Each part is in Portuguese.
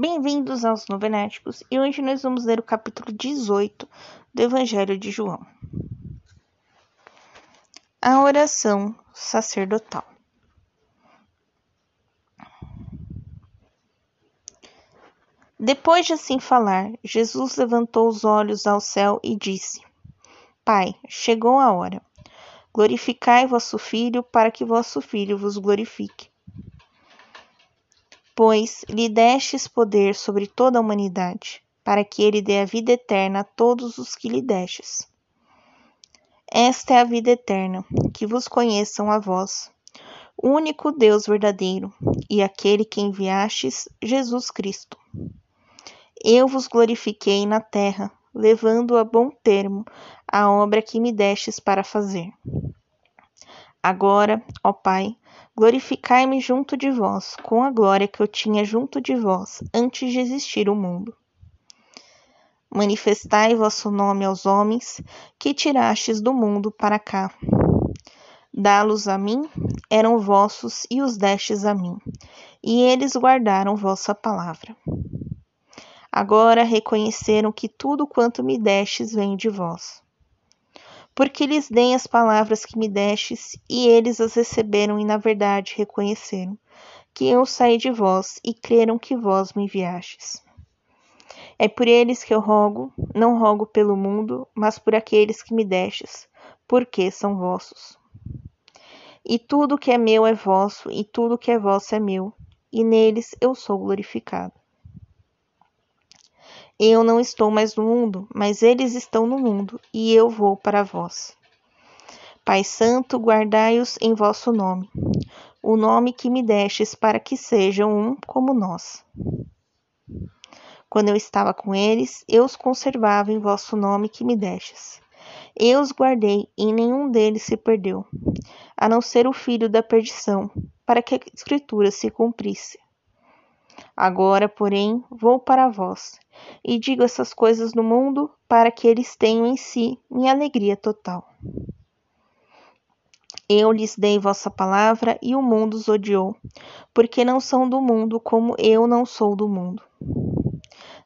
Bem-vindos aos Novenéticos e hoje nós vamos ler o capítulo 18 do Evangelho de João. A oração sacerdotal. Depois de assim falar, Jesus levantou os olhos ao céu e disse: Pai, chegou a hora. Glorificai vosso Filho, para que vosso Filho vos glorifique pois lhe destes poder sobre toda a humanidade, para que ele dê a vida eterna a todos os que lhe destes. Esta é a vida eterna, que vos conheçam a vós, o único Deus verdadeiro, e aquele que enviastes, Jesus Cristo. Eu vos glorifiquei na terra, levando a bom termo a obra que me destes para fazer. Agora, ó Pai, glorificai-me junto de vós, com a glória que eu tinha junto de vós, antes de existir o mundo. Manifestai vosso nome aos homens, que tirastes do mundo para cá. Dá-los a mim, eram vossos, e os destes a mim, e eles guardaram vossa palavra. Agora reconheceram que tudo quanto me destes vem de vós porque lhes dei as palavras que me destes, e eles as receberam e na verdade reconheceram que eu saí de vós e creram que vós me enviastes. É por eles que eu rogo, não rogo pelo mundo, mas por aqueles que me destes, porque são vossos. E tudo que é meu é vosso, e tudo que é vosso é meu, e neles eu sou glorificado. Eu não estou mais no mundo, mas eles estão no mundo, e eu vou para vós. Pai Santo, guardai-os em vosso nome, o nome que me destes para que sejam um como nós. Quando eu estava com eles, eu os conservava em vosso nome que me destes. Eu os guardei, e nenhum deles se perdeu, a não ser o filho da perdição, para que a Escritura se cumprisse. Agora, porém, vou para vós, e digo essas coisas no mundo, para que eles tenham em si minha alegria total. Eu lhes dei vossa palavra, e o mundo os odiou, porque não são do mundo, como eu não sou do mundo.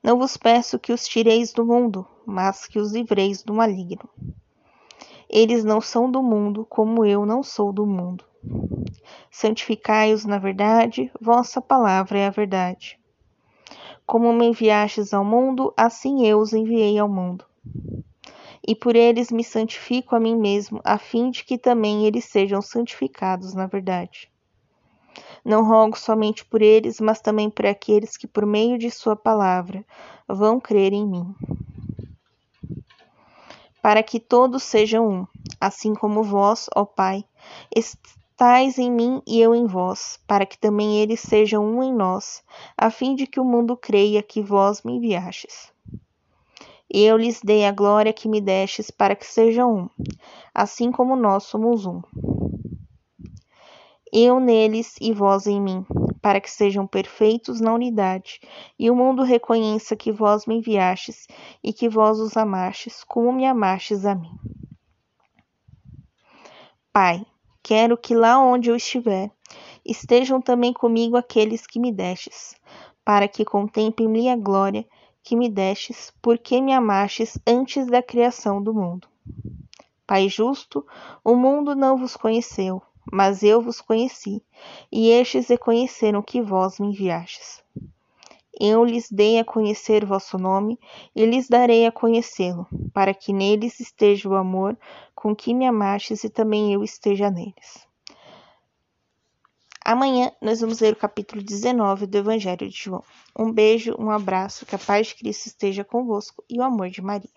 Não vos peço que os tireis do mundo, mas que os livreis do maligno. Eles não são do mundo, como eu não sou do mundo. Santificai-os na verdade, vossa palavra é a verdade. Como me enviastes ao mundo, assim eu os enviei ao mundo. E por eles me santifico a mim mesmo, a fim de que também eles sejam santificados na verdade. Não rogo somente por eles, mas também por aqueles que, por meio de Sua palavra, vão crer em mim. Para que todos sejam um, assim como vós, ó Pai, estais em mim e eu em vós, para que também eles sejam um em nós, a fim de que o mundo creia que vós me enviastes. Eu lhes dei a glória que me destes para que sejam um, assim como nós somos um. Eu neles e vós em mim, para que sejam perfeitos na unidade, e o mundo reconheça que vós me enviastes e que vós os amastes, como me amastes a mim. Pai, Quero que lá onde eu estiver, estejam também comigo aqueles que me destes, para que contemplem minha glória que me destes, porque me amastes antes da criação do mundo. Pai justo, o mundo não vos conheceu, mas eu vos conheci, e estes reconheceram que vós me enviastes. Eu lhes dei a conhecer vosso nome, e lhes darei a conhecê-lo, para que neles esteja o amor com que me amastes e também eu esteja neles. Amanhã nós vamos ler o capítulo 19 do Evangelho de João. Um beijo, um abraço, que a paz de Cristo esteja convosco e o amor de Maria.